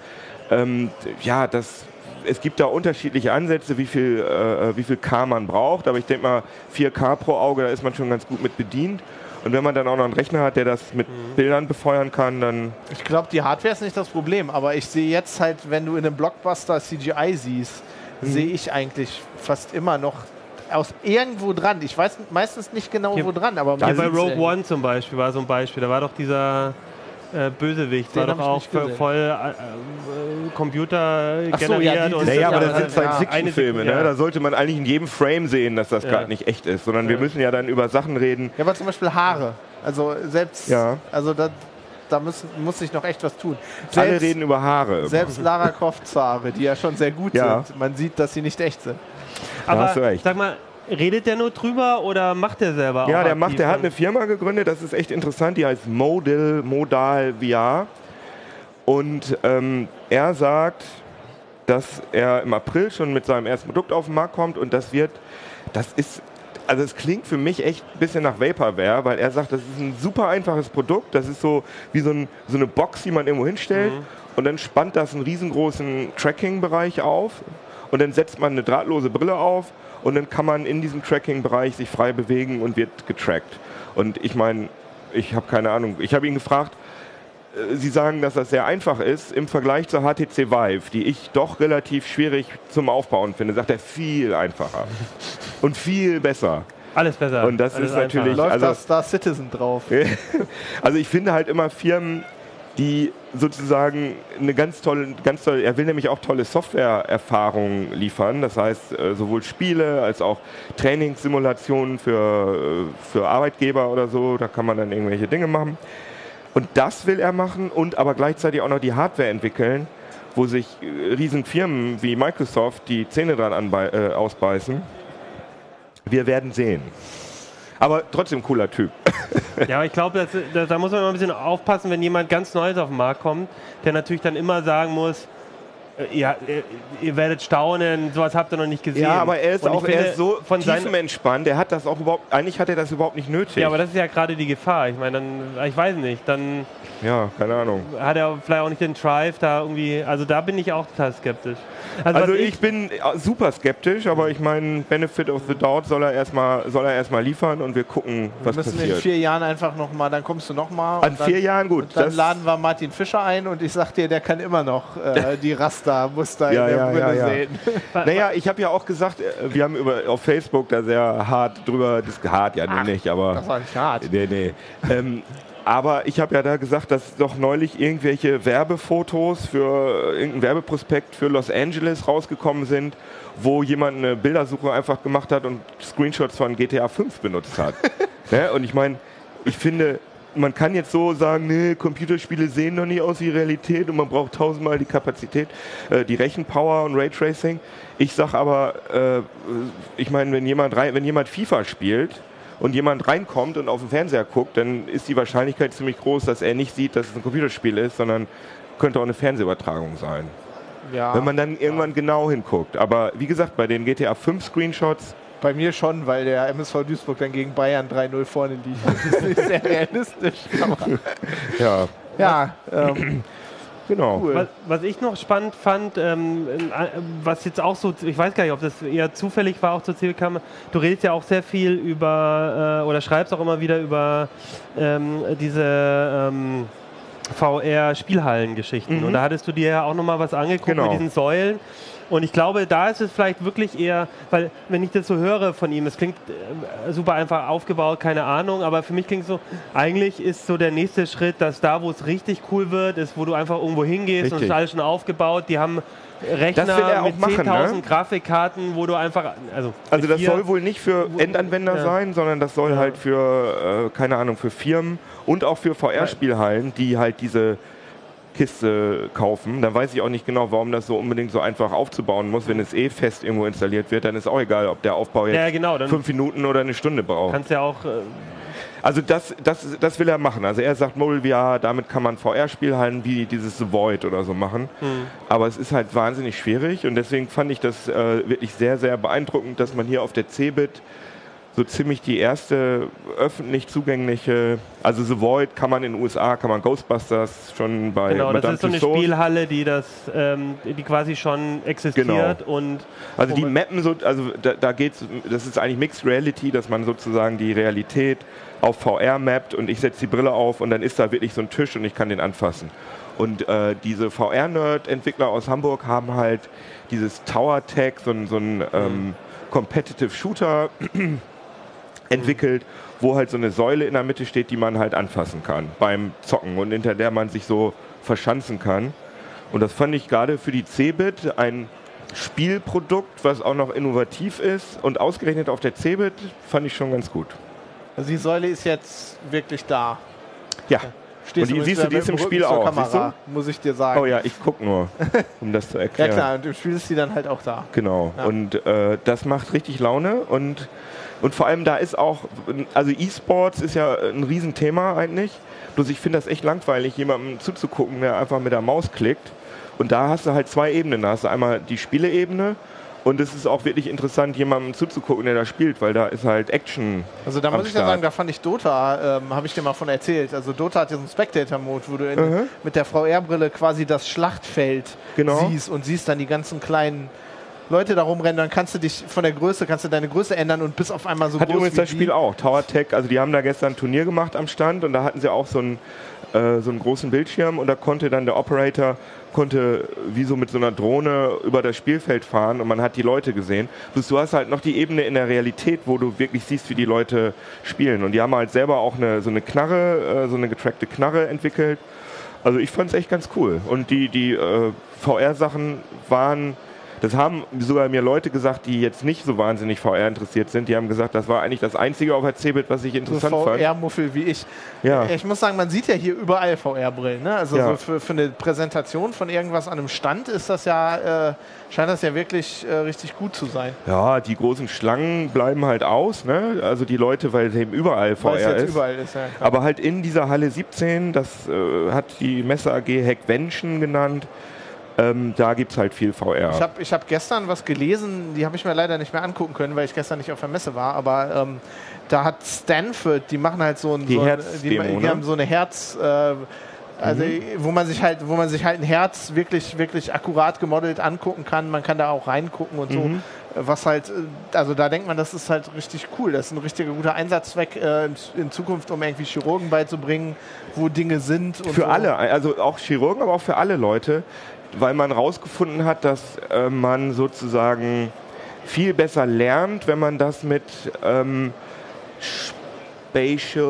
ähm, ja, das, es gibt da unterschiedliche Ansätze, wie viel, äh, wie viel K man braucht, aber ich denke mal 4K pro Auge, da ist man schon ganz gut mit bedient. Und wenn man dann auch noch einen Rechner hat, der das mit Mhm. Bildern befeuern kann, dann Ich glaube, die Hardware ist nicht das Problem, aber ich sehe jetzt halt, wenn du in einem Blockbuster CGI siehst, Mhm. sehe ich eigentlich fast immer noch aus irgendwo dran. Ich weiß meistens nicht genau, Hier- wo dran, aber Hier bei Rogue. One zum Beispiel war so ein Beispiel. Da war doch dieser äh, Bösewicht, Den war doch auch voll äh, äh, Computer Ach so, ja, generiert. die- und das Naja, aber ja, das sind ja, Science-Fiction-Filme, Sekunde, ne? ja. Da sollte man eigentlich in jedem Frame sehen, dass das Ja. gerade nicht echt ist, sondern wir Ja. müssen ja dann über Sachen reden. Ja, aber zum Beispiel Haare. Also selbst, Ja. also da, da müssen, muss sich noch echt was tun. Alle Selbst, reden über Haare. selbst Lara Crofts Haare, die ja schon sehr gut Ja. sind. Man sieht, dass sie nicht echt sind. Aber hast du recht. sag mal, redet der nur drüber oder macht der selber ja, auch der macht, der hat eine Firma gegründet, das ist echt interessant, die heißt Modal, Modal VR. Und ähm, er sagt, dass er im April schon mit seinem ersten Produkt auf den Markt kommt und das wird, das ist, also es klingt für mich echt ein bisschen nach Vaporware, weil er sagt, das ist ein super einfaches Produkt, das ist so wie so, ein, so eine Box, die man irgendwo hinstellt und dann spannt das einen riesengroßen Tracking-Bereich auf und dann setzt man eine drahtlose Brille auf und dann kann man in diesem Tracking-Bereich sich frei bewegen und wird getrackt. Und ich meine, ich habe keine Ahnung, ich habe ihn gefragt, äh, Sie sagen, dass das sehr einfach ist im Vergleich zur HTC Vive, die ich doch relativ schwierig zum Aufbauen finde. Sagt er viel einfacher und viel besser. Alles besser. Und das alles ist natürlich- einfacher. Läuft Also- da Star Citizen drauf. Also ich finde halt immer Firmen, die sozusagen eine ganz tolle, ganz tolle, er will nämlich auch tolle Softwareerfahrungen liefern. Das heißt, äh, sowohl Spiele als auch Trainingssimulationen für, äh, für Arbeitgeber oder so, da kann man dann irgendwelche Dinge machen. Und das will er machen und aber gleichzeitig auch noch die Hardware entwickeln, wo sich äh, riesen Firmen wie Microsoft die Zähne dran äh, ausbeißen. Wir werden sehen. Aber trotzdem cooler Typ. Ja, aber ich glaube, da, muss man immer ein bisschen aufpassen, wenn jemand ganz Neues auf den Markt kommt, der natürlich dann immer sagen muss, äh, ja, ihr, ihr werdet staunen, sowas habt ihr noch nicht gesehen. Ja, aber er ist auch er finde, ist so von tiefenentspannt. Der hat das auch überhaupt. Eigentlich hat er das überhaupt nicht nötig. Ja, aber das ist ja gerade die Gefahr. Ich meine, dann, ich weiß nicht, dann ja keine Ahnung. hat er vielleicht auch nicht den Drive da irgendwie, also da bin ich auch total skeptisch. Also was ich bin äh, super skeptisch, aber ich meine, Benefit of the Doubt soll er erstmal soll er erstmal liefern und wir gucken, Wir was müssen in passiert. vier Jahren einfach nochmal, dann kommst du nochmal. An vier Jahren gut. Dann das- laden wir Martin Fischer ein und ich sag dir, der kann immer noch äh, die Rast Muster, Muster Ja, in der ja, Brille ja, ja. sehen. Naja, ich habe ja auch gesagt, äh, wir haben über, auf Facebook da sehr hart drüber, das hart ja Ach, nicht, aber Das war nicht hart. nee, nee. Ähm, aber ich habe ja da gesagt, dass doch neulich irgendwelche Werbefotos für irgendein Werbeprospekt für Los Angeles rausgekommen sind, wo jemand eine Bildersuche einfach gemacht hat und Screenshots von GTA 5 benutzt hat. ne? Und ich meine, ich finde, man kann jetzt so sagen, nee, Computerspiele sehen noch nie aus wie Realität und man braucht tausendmal die Kapazität, äh, die Rechenpower und Raytracing. Ich sag aber, äh, ich meine, wenn jemand wenn jemand FIFA spielt und jemand reinkommt und auf den Fernseher guckt, dann ist die Wahrscheinlichkeit ziemlich groß, dass er nicht sieht, dass es ein Computerspiel ist, sondern könnte auch eine Fernsehübertragung sein. Ja, Wenn man dann irgendwann genau hinguckt. Aber wie gesagt, bei den GTA 5 Screenshots, bei mir schon, weil der MSV Duisburg dann gegen Bayern 3-0 vorne liegt. Das ist nicht sehr realistisch. Ja, ja, ähm, genau. cool. Was, was ich noch spannend fand, ähm, äh, was jetzt auch so, ich weiß gar nicht, ob das eher zufällig war, auch zur Zielkammer, du redest ja auch sehr viel über, äh, oder schreibst auch immer wieder über ähm, diese ähm, VR-Spielhallen-Geschichten. Und da hattest du dir ja auch nochmal was angeguckt Genau. mit diesen Säulen. Und ich glaube, da ist es vielleicht wirklich eher, weil wenn ich das so höre von ihm, es klingt äh, super einfach aufgebaut, keine Ahnung, aber für mich klingt es so, eigentlich ist so der nächste Schritt, dass da, wo es richtig cool wird, ist, wo du einfach irgendwo hingehst und es Richtig. ist alles schon aufgebaut. Die haben Rechner er mit machen, 10.000 ne? Grafikkarten, wo du einfach, also, Also das soll wohl nicht für Endanwender Ja. sein, sondern das soll Ja. halt für, äh, keine Ahnung, für Firmen und auch für VR-Spielhallen, die halt diese Kiste kaufen. Dann weiß ich auch nicht genau, warum das so unbedingt so einfach aufzubauen muss. Wenn es eh fest irgendwo installiert wird, dann ist auch egal, ob der Aufbau jetzt Ja, genau, fünf Minuten oder eine Stunde braucht. kannst ja auch, äh, Also das, das, das will er machen. Also er sagt, Mobile VR, damit kann man VR-Spielhallen wie dieses The Void oder so machen. Aber es ist halt wahnsinnig schwierig und deswegen fand ich das äh, wirklich sehr, sehr beeindruckend, dass man hier auf der CeBIT so ziemlich die erste öffentlich zugängliche, also The Void kann man in den USA, kann man Ghostbusters schon bei genau, Madame das ist so eine Tussauds. Spielhalle, die das, ähm, die quasi schon existiert Genau. und Also die mappen so, also da, da geht's, das ist eigentlich Mixed Reality, dass man sozusagen die Realität auf VR mappt und ich setze die Brille auf und dann ist da wirklich so ein Tisch und ich kann den anfassen. Und äh, diese VR-Nerd-Entwickler aus Hamburg haben halt dieses Tower Tech, so ein, so ein ähm, Competitive Shooter entwickelt, wo halt so eine Säule in der Mitte steht, die man halt anfassen kann beim Zocken und hinter der man sich so verschanzen kann. Und das fand ich gerade für die Cebit ein Spielprodukt, was auch noch innovativ ist und ausgerechnet auf der Cebit fand ich schon ganz gut. Also die Säule ist jetzt wirklich da. Ja. Stehst Und die- siehst du, die ist im Spiel auch, Kamera, muss ich dir sagen. Oh ja, ich guck nur, um das zu Ja erklären. klar, und im Spiel ist die dann halt auch da. Genau. Ja. Und äh, das macht richtig Laune und, und vor allem da ist auch, also E-Sports ist ja ein Riesenthema eigentlich. Bloß ich finde das echt langweilig, jemandem zuzugucken, der einfach mit der Maus klickt. Und da hast du halt zwei Ebenen. Da hast du einmal die Spieleebene und es ist auch wirklich interessant, jemandem zuzugucken, der da spielt, weil da ist halt Action. Also da muss ich ja sagen, da fand ich Dota, ähm, habe ich dir mal von erzählt. Also Dota hat ja so einen Spectator-Mode, wo du in, Mhm. mit der VR-Brille quasi das Schlachtfeld Genau. siehst und siehst dann die ganzen kleinen Leute da rumrennen. Dann kannst du dich von der Größe, kannst du deine Größe ändern und bist auf einmal so Hat groß übrigens das Spiel die. auch. Tower Tech, also die haben da gestern ein Turnier gemacht am Stand und da hatten sie auch so einen, äh, so einen großen Bildschirm und da konnte dann der Operator konnte wie so mit so einer Drohne über das Spielfeld fahren und man hat die Leute gesehen. Du hast halt noch die Ebene in der Realität, wo du wirklich siehst, wie die Leute spielen. Und die haben halt selber auch eine, so eine Knarre, äh, so eine getrackte Knarre entwickelt. Also ich fand es echt ganz cool. Und die, die äh, VR-Sachen waren, das haben sogar mir Leute gesagt, die jetzt nicht so wahnsinnig VR interessiert sind. Die haben gesagt, das war eigentlich das Einzige auf der Cebit, was ich So interessant fand. VR-Muffel wie ich. Ja. Ich muss sagen, man sieht ja hier überall VR-Brillen. Ne? Also Ja. so für, für eine Präsentation von irgendwas an einem Stand ist das ja, äh, scheint das ja wirklich äh, richtig gut zu sein. Ja, die großen Schlangen bleiben halt aus. Ne? Also die Leute, weil es eben überall VR ist. überall ist. Ja. Aber halt in dieser Halle 17, das äh, hat die Messe AG Hackvention genannt, ähm, da gibt es halt viel VR. Ich habe ich hab gestern was gelesen, die habe ich mir leider nicht mehr angucken können, weil ich gestern nicht auf der Messe war, aber ähm, da hat Stanford, die machen halt so ein, Die so ein die, die ne? haben so eine Herz, äh, also wo man sich halt, wo man sich halt ein Herz wirklich, wirklich akkurat gemodelt angucken kann. Man kann da auch reingucken und so. Mhm. Was halt, äh, also da denkt man, das ist halt richtig cool. Das ist ein richtiger guter Einsatzzweck äh, in, Zukunft, um irgendwie Chirurgen beizubringen, wo Dinge sind. Für so. alle, also auch Chirurgen, aber auch für alle Leute. Weil man rausgefunden hat, dass äh, man sozusagen viel besser lernt, wenn man das mit ähm, Spatial,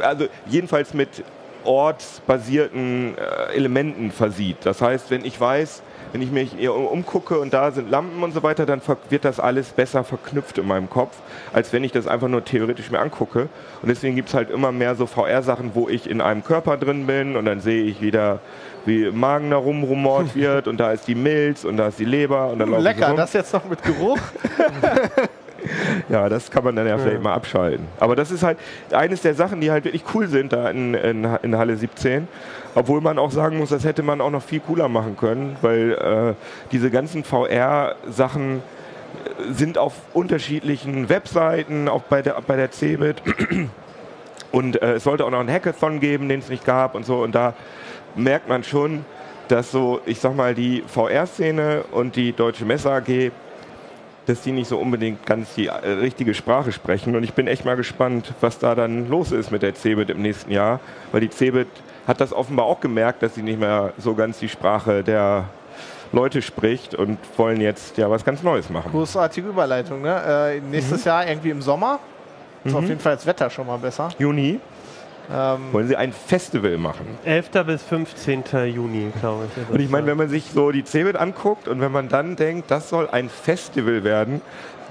äh, also jedenfalls mit ortsbasierten äh, Elementen versieht. Das heißt, wenn ich weiß, wenn ich mich eher umgucke und da sind Lampen und so weiter, dann wird das alles besser verknüpft in meinem Kopf, als wenn ich das einfach nur theoretisch mir angucke. Und deswegen gibt es halt immer mehr so VR-Sachen, wo ich in einem Körper drin bin und dann sehe ich wieder, wie Magen da rumrumort wird und da ist die Milz und da ist die Leber und dann Lecker, das jetzt noch mit Geruch. Ja, das kann man dann ja vielleicht mal abschalten. Aber das ist halt eines der Sachen, die halt wirklich cool sind da in, in, in Halle 17. Obwohl man auch sagen muss, das hätte man auch noch viel cooler machen können, weil äh, diese ganzen VR-Sachen äh, sind auf unterschiedlichen Webseiten, auch bei der, bei der CeBIT. Und äh, es sollte auch noch einen Hackathon geben, den es nicht gab und so. Und da merkt man schon, dass so, ich sag mal, die VR-Szene und die Deutsche Messe AG dass die nicht so unbedingt ganz die äh, richtige Sprache sprechen. Und ich bin echt mal gespannt, was da dann los ist mit der CeBIT im nächsten Jahr, weil die CeBIT hat das offenbar auch gemerkt, dass sie nicht mehr so ganz die Sprache der Leute spricht und wollen jetzt ja was ganz Neues machen. Großartige Überleitung, ne? Äh, nächstes Jahr irgendwie im Sommer. Ist auf jeden Fall das Wetter schon mal besser. Juni Ähm, wollen sie ein Festival machen. 11. bis 15. Juni, glaube ich. Und ich meine, wenn man sich so die CeBIT anguckt und wenn man dann denkt, das soll ein Festival werden,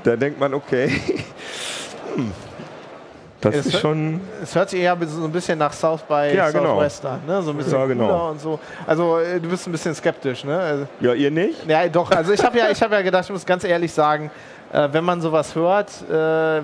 dann denkt man, okay, hm, das Es ist hört- schon es hört sich eher so ein bisschen nach South by Ja, genau. Southwest an, ne? So ein bisschen Ja, genau. cooler und so. Also äh, du bist ein bisschen skeptisch, ne? Also, Ja, ihr nicht? ja, doch. Also ich habe ja, ich habe ja gedacht, ich muss ganz ehrlich sagen, äh, wenn man sowas hört, äh,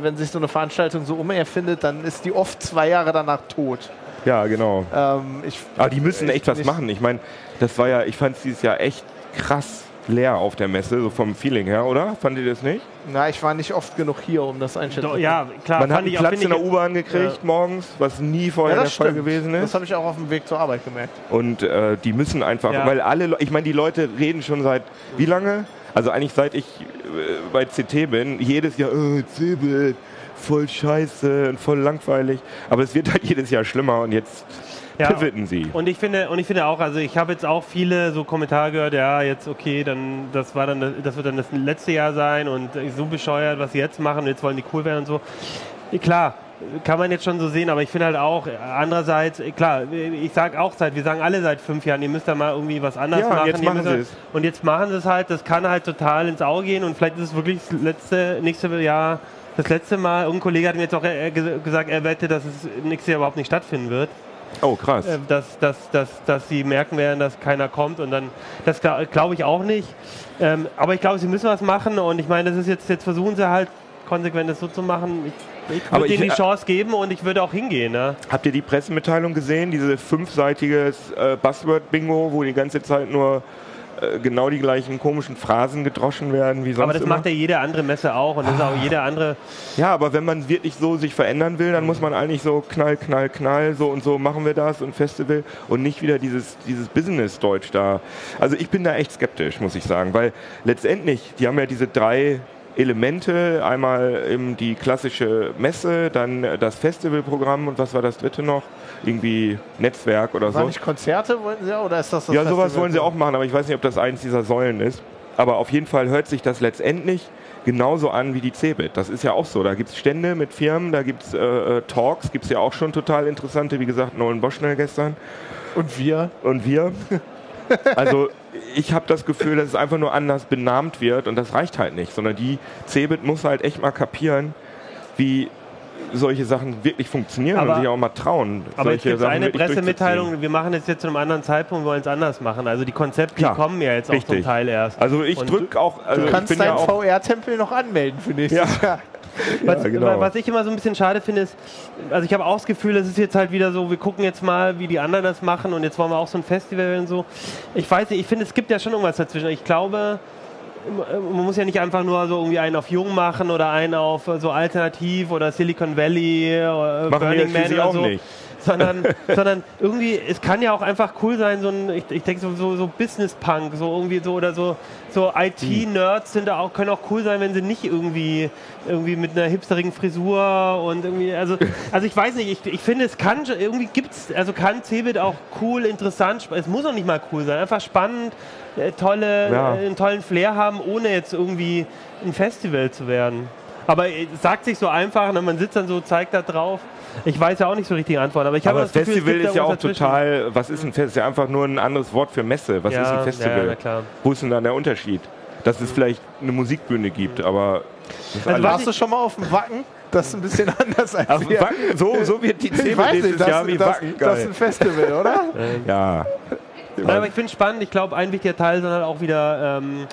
wenn sich so eine Veranstaltung so umerfindet, dann ist die oft zwei Jahre danach tot. Ja, genau. Ähm, ich, Aber die müssen echt was machen. Ich meine, das war ja, ich fand es dieses Jahr echt krass leer auf der Messe, so vom Feeling her, oder? Fand ihr das nicht? Na, ich war nicht oft genug hier, um das einschätzen zu ja, klar. Man hat einen Platz in der U-Bahn gekriegt Ja. morgens, was nie vorher Ja, der das Fall stimmt. gewesen Das ist. habe ich auch auf dem Weg zur Arbeit gemerkt. Und äh, die müssen einfach, Ja. weil alle, Le- ich meine, die Leute reden schon seit wie lange? Also eigentlich seit ich äh, bei CT bin, jedes Jahr, oh, CeBIT, voll scheiße und voll langweilig. Aber es wird halt jedes Jahr schlimmer und jetzt Ja. pivoten sie. Und ich finde, und ich finde auch, also ich habe jetzt auch viele so Kommentare gehört, ja, jetzt okay, dann das war dann das, wird dann das letzte Jahr sein und so bescheuert, was sie jetzt machen, und jetzt wollen die cool werden und so. Klar, kann man jetzt schon so sehen, aber ich finde halt auch, andererseits, klar, ich sage auch seit, wir sagen alle seit fünf Jahren, ihr müsst da mal irgendwie was anderes Ja, machen. jetzt machen sie es. Und jetzt machen sie es halt, das kann halt total ins Auge gehen und vielleicht ist es wirklich das letzte, nächste Jahr, das letzte Mal, irgendein Kollege hat mir jetzt auch äh, ge- gesagt, er wette, dass es nächstes Jahr überhaupt nicht stattfinden wird Oh, krass. äh, dass, dass, dass, dass sie merken werden, dass keiner kommt und dann, das glaube glaub ich auch nicht. Ähm, aber ich glaube, sie müssen was machen und ich meine, das ist jetzt, jetzt versuchen sie halt konsequent das so zu machen. Ich, ich würde denen die Chance geben und ich würde auch hingehen. Ne? Habt ihr die Pressemitteilung gesehen? Diese fünfseitiges äh, Buzzword-Bingo, wo die ganze Zeit nur äh, genau die gleichen komischen Phrasen gedroschen werden wie sonst Aber das immer? macht ja jede andere Messe auch und das ist auch jede andere. Ja, aber wenn man wirklich so sich verändern will, dann muss man eigentlich so knall, knall, knall, so und so machen wir das und Festival und nicht wieder dieses, dieses Business-Deutsch da. Also ich bin da echt skeptisch, muss ich sagen, weil letztendlich, die haben ja diese drei Elemente, einmal eben die klassische Messe, dann das Festivalprogramm und was war das dritte noch? Irgendwie Netzwerk oder War so. nicht Konzerte, wollten sie ja, oder ist das das Ja, sowas Festival? wollen sie auch machen, aber ich weiß nicht, ob das eins dieser Säulen ist. Aber auf jeden Fall hört sich das letztendlich genauso an wie die CeBIT. Das ist ja auch so. Da gibt es Stände mit Firmen, da gibt es äh, äh, Talks, gibt es ja auch schon total interessante, wie gesagt, Nolan Boschnell gestern Und wir? und wir. Also ich habe das Gefühl, dass es einfach nur anders benannt wird und das reicht halt nicht, sondern die CeBIT muss halt echt mal kapieren, wie solche Sachen wirklich funktionieren Aber- und sich auch mal trauen. Aber gibt es Sachen eine. Pressemitteilung, wir machen es jetzt zu einem anderen Zeitpunkt, wir wollen es anders machen. Also die Konzepte, Klar, die kommen ja jetzt auch zum richtig. Teil erst. Also ich drücke auch, also Du kannst deinen VR-Tempel noch anmelden für nächstes Ja. Jahr. Was, Ja, genau. was ich immer so ein bisschen schade finde, ist, also ich habe auch das Gefühl, es ist jetzt halt wieder so, wir gucken jetzt mal, wie die anderen das machen und jetzt wollen wir auch so ein Festival und so. Ich weiß nicht, ich finde, es gibt ja schon irgendwas dazwischen. Ich glaube, man muss ja nicht einfach nur so irgendwie einen auf Jung machen oder einen auf so Alternativ oder Silicon Valley oder Machen Burning Man oder auch so. nicht. Sondern, sondern irgendwie, es kann ja auch einfach cool sein, so ein, ich, ich denke so, so, so Business-Punk, so irgendwie so, oder so, so IT-Nerds sind da auch, können auch cool sein, wenn sie nicht irgendwie, irgendwie mit einer hipsterigen Frisur und irgendwie, also, also ich weiß nicht, ich, ich finde, es kann, irgendwie gibt's, also kann Cebit auch cool, interessant, es muss auch nicht mal cool sein, einfach spannend, äh, tolle, Ja. äh, einen tollen Flair haben, ohne jetzt irgendwie ein Festival zu werden. Aber äh, es sagt sich so einfach, ne, man sitzt dann so, zeigt da drauf. Ich weiß ja auch nicht so richtig Antworten, aber ich habe Aber das Gefühl, es Festival gibt ist ja auch total, was ist ein Festival? Ist ja einfach nur ein anderes Wort für Messe. Was Ja, ist ein ja, Festival? na klar. Wo ist denn dann der Unterschied? Dass es vielleicht eine Musikbühne gibt, aber das ist Also Warst du schon mal auf dem Wacken? Das ist ein bisschen anders als Ach, hier. Wacken, so, so wird die nächstes nicht, das, Jahr wie das, Wacken. das ist Geil. ein Festival, oder? Ja, Nein, aber ich finde es spannend. Ich glaube, ein wichtiger Teil soll halt auch wieder ähm,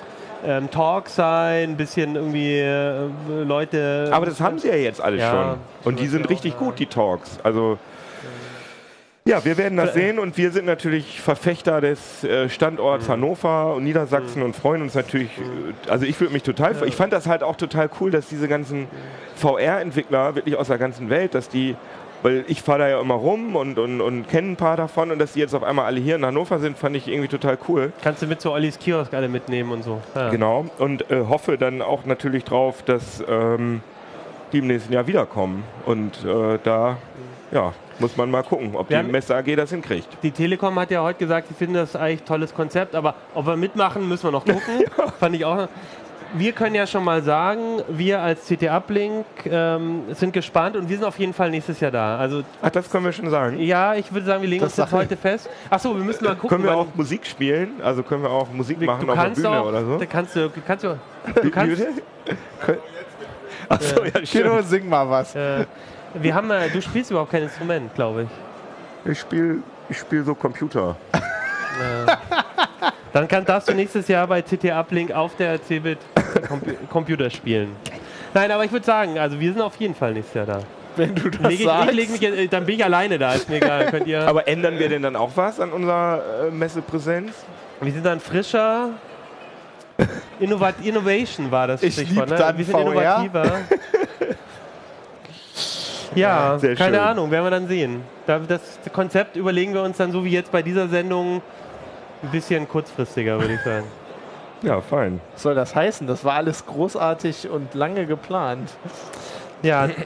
ähm, Talk sein, ein bisschen irgendwie äh, Leute. aber das haben sie ja jetzt alle Ja, schon. Und die sind ja richtig gut, die Talks. Also ja, wir werden das sehen und wir sind natürlich Verfechter des äh, Standorts Mhm. Hannover und Niedersachsen und freuen uns natürlich. äh, Also ich würde mich total, ich fand das halt auch total cool, dass diese ganzen VR-Entwickler wirklich aus der ganzen Welt, dass die, weil ich fahre da ja immer rum und, und, und kenne ein paar davon und dass die jetzt auf einmal alle hier in Hannover sind, fand ich irgendwie total cool. Kannst du mit zu Ollis Kiosk alle mitnehmen und so. Ja. Genau. Und äh, hoffe dann auch natürlich drauf, dass ähm, die im nächsten Jahr wiederkommen. Und äh, da ja, muss man mal gucken, ob Wir die Messe AG das hinkriegt. Die Telekom hat ja heute gesagt, sie finden das eigentlich ein tolles Konzept, aber ob wir mitmachen, müssen wir noch gucken. Fand ich auch. Wir können ja schon mal sagen, wir als CT Uplink ähm, sind gespannt und wir sind auf jeden Fall nächstes Jahr da. Also Ach, das können wir schon sagen. ja, ich würde sagen, wir legen Das uns ich. heute fest. Achso, wir müssen mal gucken. Können wir auch Musik spielen? Also können wir auch Musik machen du auf der kannst Bühne auch, oder so? Da kannst du, kannst du, du kannst? Achso, ja, Kino, sing mal was. äh, wir haben, äh, du spielst überhaupt kein Instrument, glaube ich. Ich spiele ich spiel so Computer. Dann kann, darfst du nächstes Jahr bei CT Uplink auf der Cebit Compu Computer spielen. Nein, aber ich würde sagen, also wir sind auf jeden Fall nächstes Jahr da. Wenn du das Leg ich, sagst. ich leg mich, dann bin ich alleine da, ist mir egal. Könnt ihr, Aber ändern wir denn dann auch was an unserer äh, Messepräsenz? wir sind dann frischer. Innovat Innovation war das Ich Stichwort, ne? dann Wir sind VR. innovativer. ja, Sehr keine schön. Ahnung, werden wir dann sehen. Da, das Konzept überlegen wir uns dann so wie jetzt bei dieser Sendung ein bisschen kurzfristiger, würde ich sagen. Ja, fein. Was soll das heißen? Das war alles großartig und lange geplant. Ja,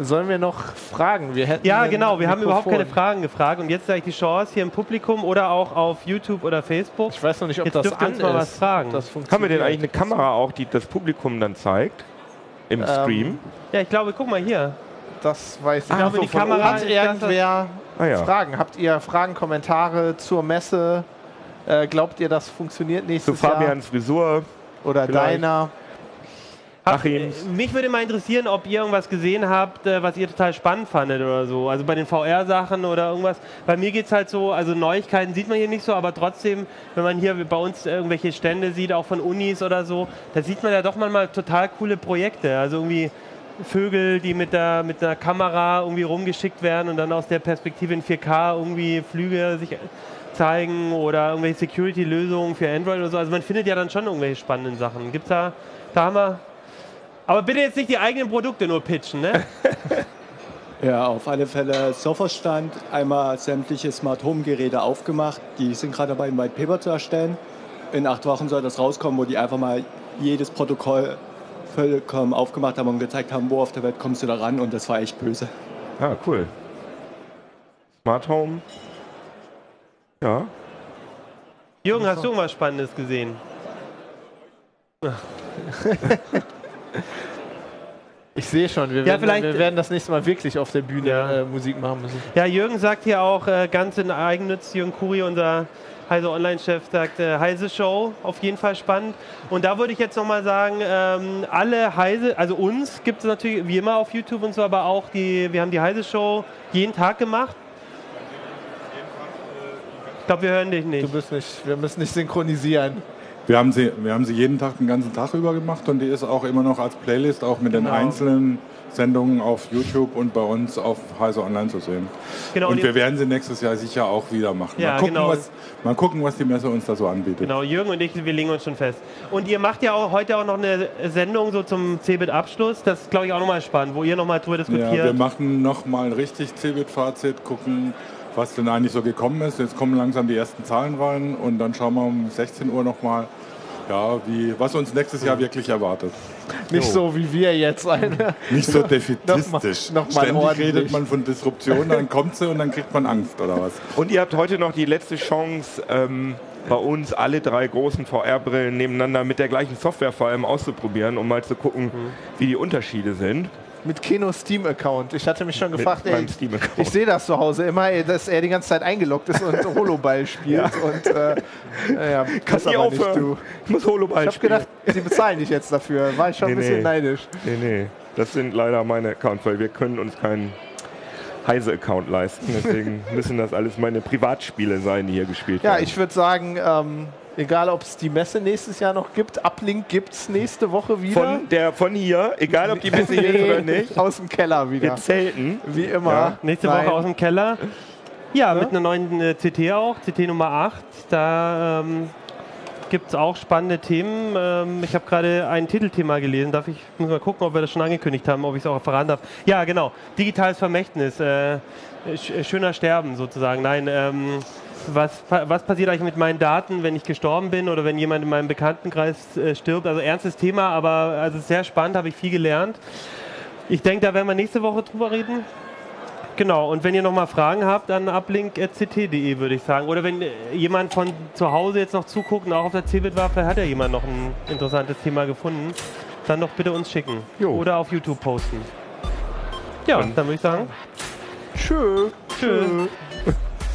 Sollen wir noch fragen? Wir hätten Ja, genau. Wir haben überhaupt keine. Fragen gefragt. Und jetzt ist eigentlich die Chance hier im Publikum oder auch auf YouTube oder Facebook. Ich weiß noch nicht, ob Jetzt das dürft ihr an uns mal was ist. fragen. ob Das Haben wir denn eigentlich eine Kamera auch, die das Publikum dann zeigt? Im Ähm, Stream? Ja, ich glaube, guck mal hier. Das weiß ich Ich glaube, nicht. die Kamera Hat ist irgendwer Ah ja. Fragen? Habt ihr Fragen, Kommentare zur Messe? Äh, glaubt ihr, das funktioniert Zu nächstes Fabians Frisur. Jahr? Oder vielleicht. deiner? Äh, Mich würde mal interessieren, ob ihr irgendwas gesehen habt, äh, was ihr total spannend fandet oder so. Also bei den VR-Sachen oder irgendwas. Bei mir geht es halt so, also Neuigkeiten sieht man hier nicht so, aber trotzdem, wenn man hier bei uns irgendwelche Stände sieht, auch von Unis oder so, da sieht man ja doch manchmal total coole Projekte. Also irgendwie Vögel, die mit der, mit der Kamera irgendwie rumgeschickt werden und dann aus der Perspektive in 4K irgendwie Flüge sich zeigen oder irgendwelche Security-Lösungen für Android oder so. Also man findet ja dann schon irgendwelche spannenden Sachen. Gibt's da, da haben wir. Aber bitte jetzt nicht die eigenen Produkte nur pitchen, ne? Ja, auf alle Fälle Softwarestand, einmal sämtliche Smart Home Geräte aufgemacht. Die sind gerade dabei, ein White Paper zu erstellen. In acht Wochen soll das rauskommen, wo die einfach mal jedes Protokoll vollkommen aufgemacht haben und gezeigt haben, wo auf der Welt kommst du da ran und das war echt böse. Ah, cool. Smart Home. Ja. Jürgen, hast du irgendwas Spannendes gesehen? Ich sehe schon, wir, Ja, werden, vielleicht- wir werden das nächste Mal wirklich auf der Bühne Ja. äh, Musik machen müssen. Ja, Jürgen sagt hier auch äh, ganz in Eigennütz, Jürgen Kuri, unser Heise Online-Chef, sagt äh, Heise Show, auf jeden Fall spannend. Und da würde ich jetzt nochmal sagen, ähm, alle Heise, also uns gibt es natürlich wie immer auf YouTube und so, aber auch die, wir haben die Heise Show jeden Tag gemacht. Ich glaube, wir hören dich Du nicht. bist nicht, wir müssen nicht synchronisieren. Wir haben, sie, wir haben sie jeden Tag den ganzen Tag über gemacht und die ist auch immer noch als Playlist, auch mit den Genau. einzelnen Sendungen auf YouTube und bei uns auf Heise Online zu sehen. Genau, und und wir werden sie nächstes Jahr sicher auch wieder machen. Ja, mal, gucken, genau. was, mal gucken, was die Messe uns da so anbietet. Genau, Jürgen und ich, wir legen uns schon fest. Und ihr macht ja auch heute auch noch eine Sendung so zum CeBIT-Abschluss. Das ist, glaube ich, auch nochmal spannend, wo ihr nochmal drüber Ja, diskutiert. wir machen nochmal ein richtig Cebit-Fazit, gucken, was denn eigentlich so gekommen ist. Jetzt kommen langsam die ersten Zahlen rein und dann schauen wir um 16 Uhr nochmal, ja, wie, was uns nächstes Jahr wirklich erwartet. Nicht so wie wir jetzt. Eine. Nicht so defetistisch. noch mal Ständig ordentlich. redet man von Disruption, dann kommt sie und dann kriegt man Angst oder was. Und ihr habt heute noch die letzte Chance, ähm, bei uns alle drei großen VR-Brillen nebeneinander mit der gleichen Software vor allem auszuprobieren, um mal zu gucken, wie die Unterschiede sind. Mit Keno Steam-Account. Ich hatte mich schon gefragt, ey, ich sehe das zu Hause immer, ey, dass er die ganze Zeit eingeloggt ist und Holoball spielt. Und äh, naja, kannst nie aber nicht aufhören. du. Ich muss Holoball Ich habe gedacht, sie bezahlen dich jetzt dafür. War ich schon Nee, ein bisschen nee. neidisch. Nee, nee. Das sind leider meine Accounts, weil wir können uns keinen Heise-Account leisten. Deswegen müssen das alles meine Privatspiele sein, die hier gespielt Ja, werden. ich würde sagen, ähm, egal ob es die Messe nächstes Jahr noch gibt, Uplink gibt es nächste Woche wieder. von, der, von hier, egal ob die Messe hier ist oder nicht, Aus dem Keller wieder. wir zelten. Wie immer. Ja. Nächste Nein. Woche aus dem Keller. Ja, mit einer neuen äh, CT auch, CT Nummer 8. Da ähm, gibt es auch spannende Themen. Ähm, ich habe gerade ein Titelthema gelesen. Darf ich muss mal gucken, ob wir das schon angekündigt haben, ob ich es auch verraten darf. Ja, genau. Digitales Vermächtnis. Äh, sch äh, schöner Sterben sozusagen. Nein, ähm, was, was passiert eigentlich mit meinen Daten, wenn ich gestorben bin oder wenn jemand in meinem Bekanntenkreis äh, stirbt? Also ernstes Thema, aber also sehr spannend, habe ich viel gelernt. Ich denke, da werden wir nächste Woche drüber reden. Genau, und wenn ihr nochmal Fragen habt, dann uplink.ct.de würde ich sagen. Oder wenn äh, jemand von zu Hause jetzt noch zuguckt und auch auf der CeBIT war, vielleicht hat ja jemand noch ein interessantes Thema gefunden, dann doch bitte uns schicken. Jo. Oder auf YouTube posten. Ja, dann würde ich sagen, Tschö. tschüss.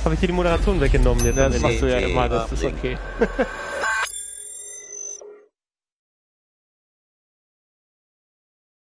Habe ich dir die Moderation weggenommen jetzt? Ja, das machst du ja immer, das ist Uplink. okay.